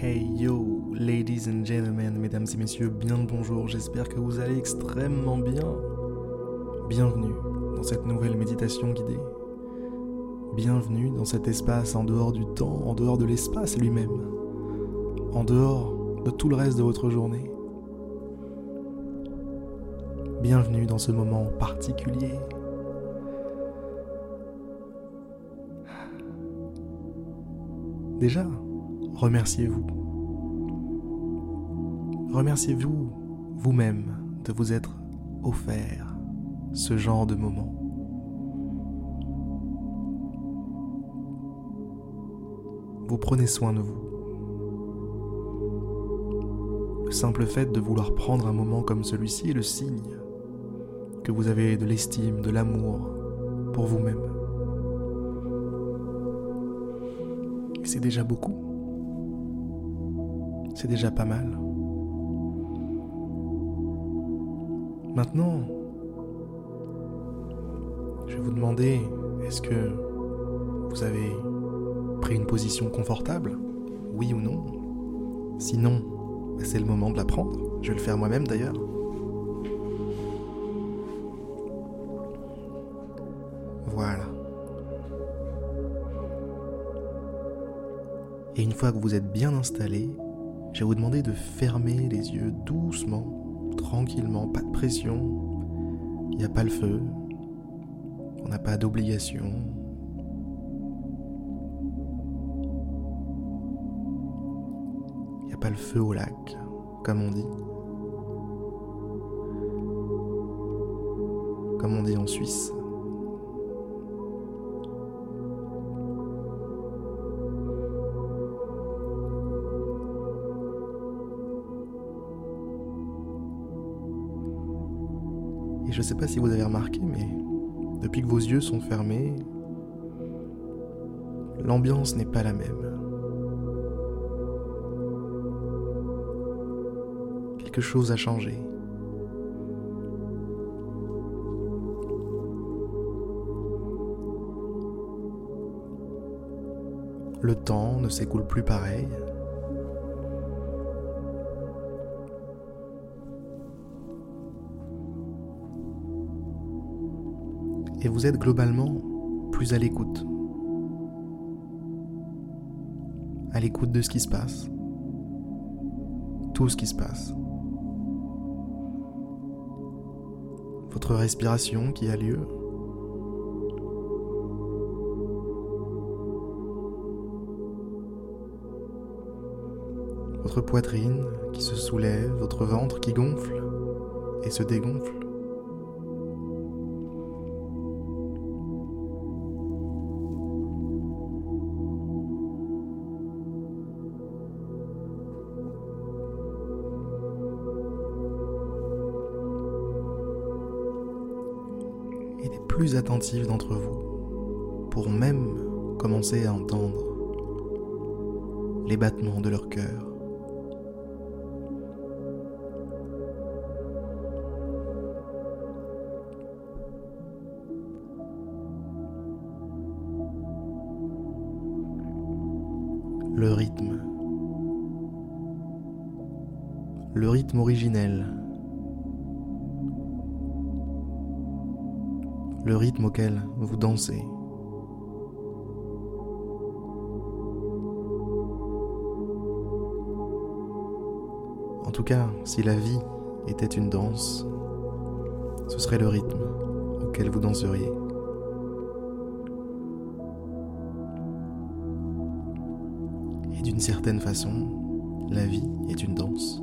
Hey yo, ladies and gentlemen, mesdames et messieurs, bien le bonjour, j'espère que vous allez extrêmement bien. Bienvenue dans cette nouvelle méditation guidée. Bienvenue dans cet espace en dehors du temps, en dehors de l'espace lui-même, en dehors de tout le reste de votre journée. Bienvenue dans ce moment particulier. Déjà, remerciez-vous. Remerciez-vous vous-même de vous être offert ce genre de moment. Vous prenez soin de vous. Le simple fait de vouloir prendre un moment comme celui-ci est le signe que vous avez de l'estime, de l'amour pour vous-même. C'est déjà beaucoup. C'est déjà pas mal. Maintenant, je vais vous demander, est-ce que vous avez pris une position confortable? Oui ou non? Sinon, bah, c'est le moment de la prendre. Je vais le faire moi-même d'ailleurs. Voilà. Et une fois que vous êtes bien installé, je vais vous demander de fermer les yeux doucement, tranquillement, pas de pression. Il n'y a pas le feu. On n'a pas d'obligation. Il n'y a pas le feu au lac, comme on dit. Comme on dit en Suisse. Sais pas si vous avez remarqué, mais depuis que vos yeux sont fermés, l'ambiance n'est pas la même. Quelque chose a changé. Le temps ne s'écoule plus pareil. Et vous êtes globalement plus à l'écoute. À l'écoute de ce qui se passe. Tout ce qui se passe. Votre respiration qui a lieu. Votre poitrine qui se soulève, votre ventre qui gonfle et se dégonfle. Plus attentifs d'entre vous pourront même commencer à entendre les battements de leur cœur. Le rythme. Le rythme originel le rythme auquel vous dansez. En tout cas, si la vie était une danse, ce serait le rythme auquel vous danseriez. Et d'une certaine façon, la vie est une danse.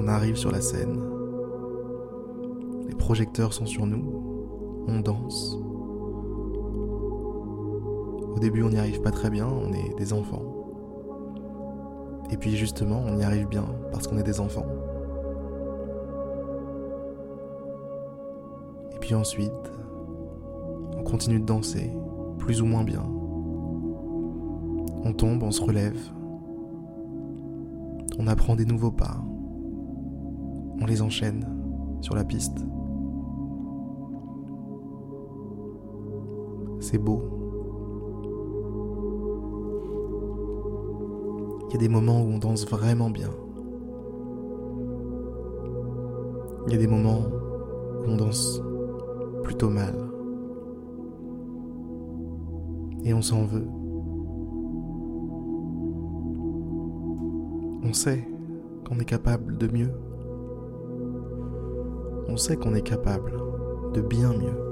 On arrive sur la scène. Les projecteurs sont sur nous. On danse. Au début, on n'y arrive pas très bien, on est des enfants. Et puis justement, on y arrive bien parce qu'on est des enfants. Et puis ensuite, on continue de danser, plus ou moins bien. On tombe, on se relève. On apprend des nouveaux pas on les enchaîne sur la piste. c'est beau. Il y a des moments où on danse vraiment bien. Il y a des moments où on danse plutôt mal. Et on s'en veut. On sait qu'on est capable de mieux. On sait qu'on est capable de bien mieux.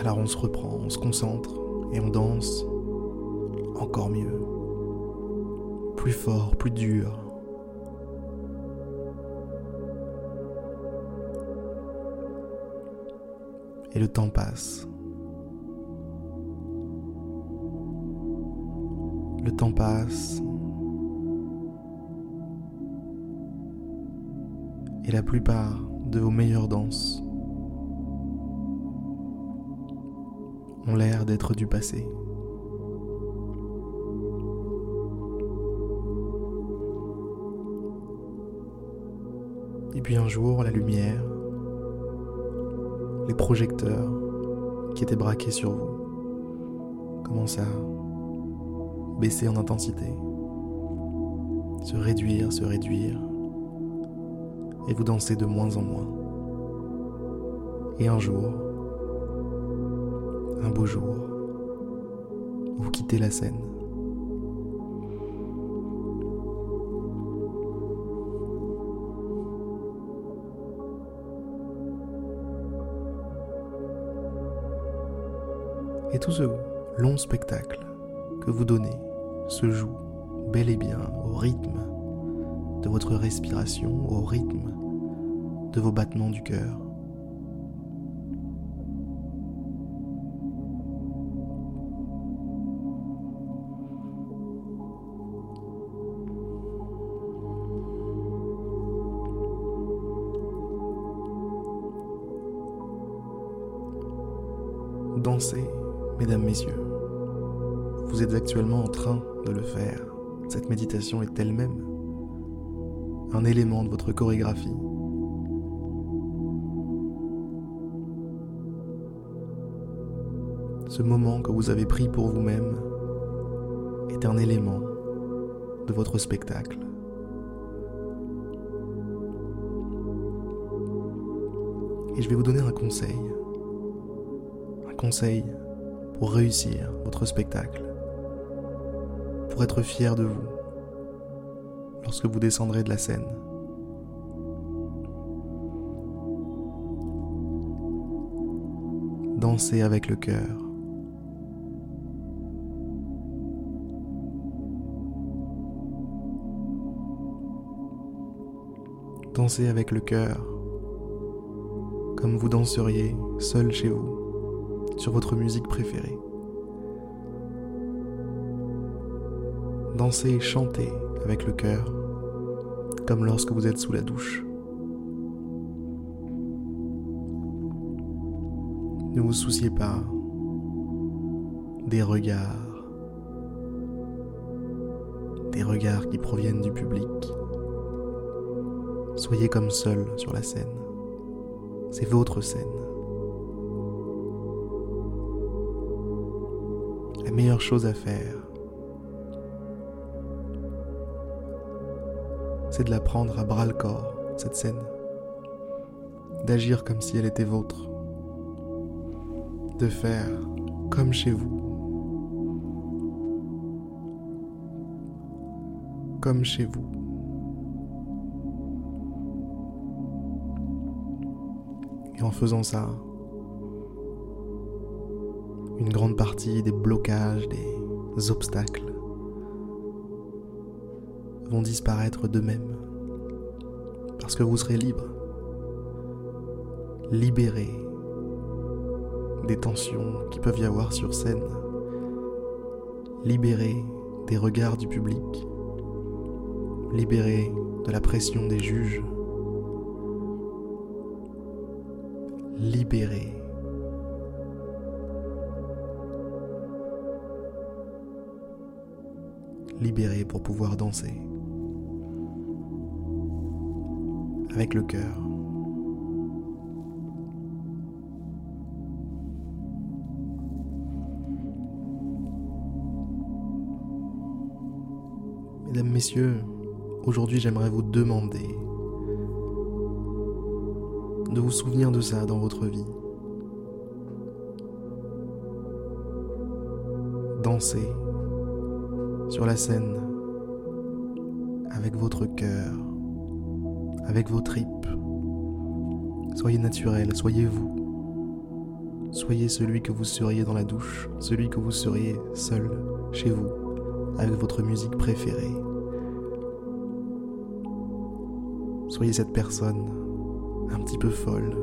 Alors on se reprend, on se concentre et on danse encore mieux. Plus fort, plus dur. Et le temps passe. Le temps passe. Et la plupart de vos meilleures danses ont l'air d'être du passé. Et puis un jour, la lumière, les projecteurs qui étaient braqués sur vous commencent à baisser en intensité, se réduire, se réduire, et vous dansez de moins en moins. Et un jour, un beau jour, vous quittez la scène. Et tout ce long spectacle que vous donnez se joue bel et bien au rythme de votre respiration, au rythme de vos battements du cœur. Dansez, mesdames, messieurs. Vous êtes actuellement en train de le faire. Cette méditation est elle-même un élément de votre chorégraphie. Ce moment que vous avez pris pour vous-même est un élément de votre spectacle. Et je vais vous donner un conseil. Un conseil pour réussir votre spectacle. Pour être fier de vous lorsque vous descendrez de la scène. Dansez avec le cœur. Dansez avec le cœur, comme vous danseriez seul chez vous, sur votre musique préférée. Dansez et chantez avec le cœur, comme lorsque vous êtes sous la douche. Ne vous souciez pas des regards, des regards qui proviennent du public. Soyez comme seul sur la scène. C'est votre scène. La meilleure chose à faire, de la prendre à bras le corps, cette scène. D'agir comme si elle était vôtre. De faire comme chez vous. Comme chez vous. Et en faisant ça, une grande partie des blocages, des obstacles vont disparaître d'eux-mêmes. Parce que vous serez libre. Libéré des tensions qui peuvent y avoir sur scène. Libéré des regards du public. Libéré de la pression des juges. Libéré libéré pour pouvoir danser. avec le cœur. Mesdames, Messieurs, aujourd'hui j'aimerais vous demander de vous souvenir de ça dans votre vie. Dansez sur la scène avec votre cœur avec vos tripes. Soyez naturel, soyez vous. Soyez celui que vous seriez dans la douche, celui que vous seriez seul, chez vous, avec votre musique préférée. Soyez cette personne un petit peu folle,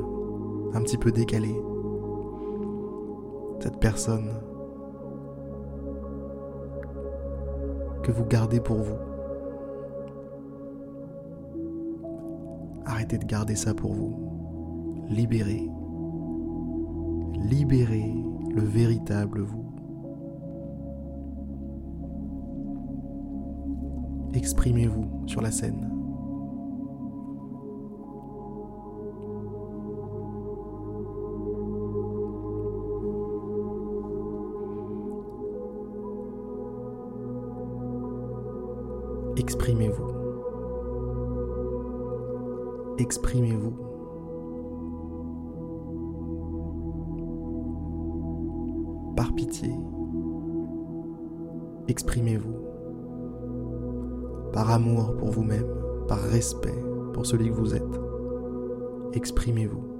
un petit peu décalée. Cette personne que vous gardez pour vous. Arrêtez de garder ça pour vous. Libérez. Libérez le véritable vous. Exprimez-vous sur la scène. Exprimez-vous. Exprimez-vous. Par pitié, exprimez-vous. Par amour pour vous-même, par respect pour celui que vous êtes, exprimez-vous.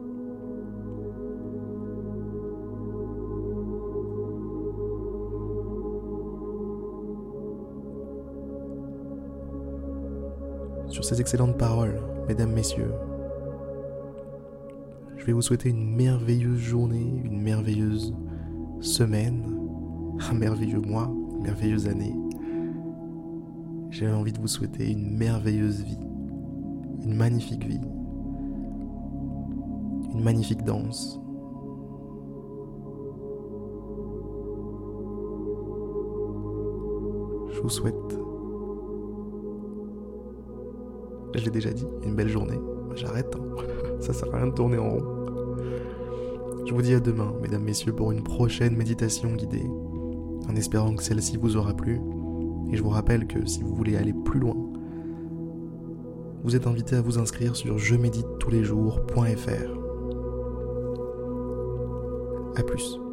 sur ces excellentes paroles, mesdames, messieurs. Je vais vous souhaiter une merveilleuse journée, une merveilleuse semaine, un merveilleux mois, une merveilleuse année. J'ai envie de vous souhaiter une merveilleuse vie, une magnifique vie, une magnifique danse. Je vous souhaite je l'ai déjà dit, une belle journée. J'arrête, hein. ça sert à rien de tourner en rond. Je vous dis à demain, mesdames, messieurs, pour une prochaine méditation guidée, en espérant que celle-ci vous aura plu. Et je vous rappelle que si vous voulez aller plus loin, vous êtes invité à vous inscrire sur je médite tous les jours.fr. A plus.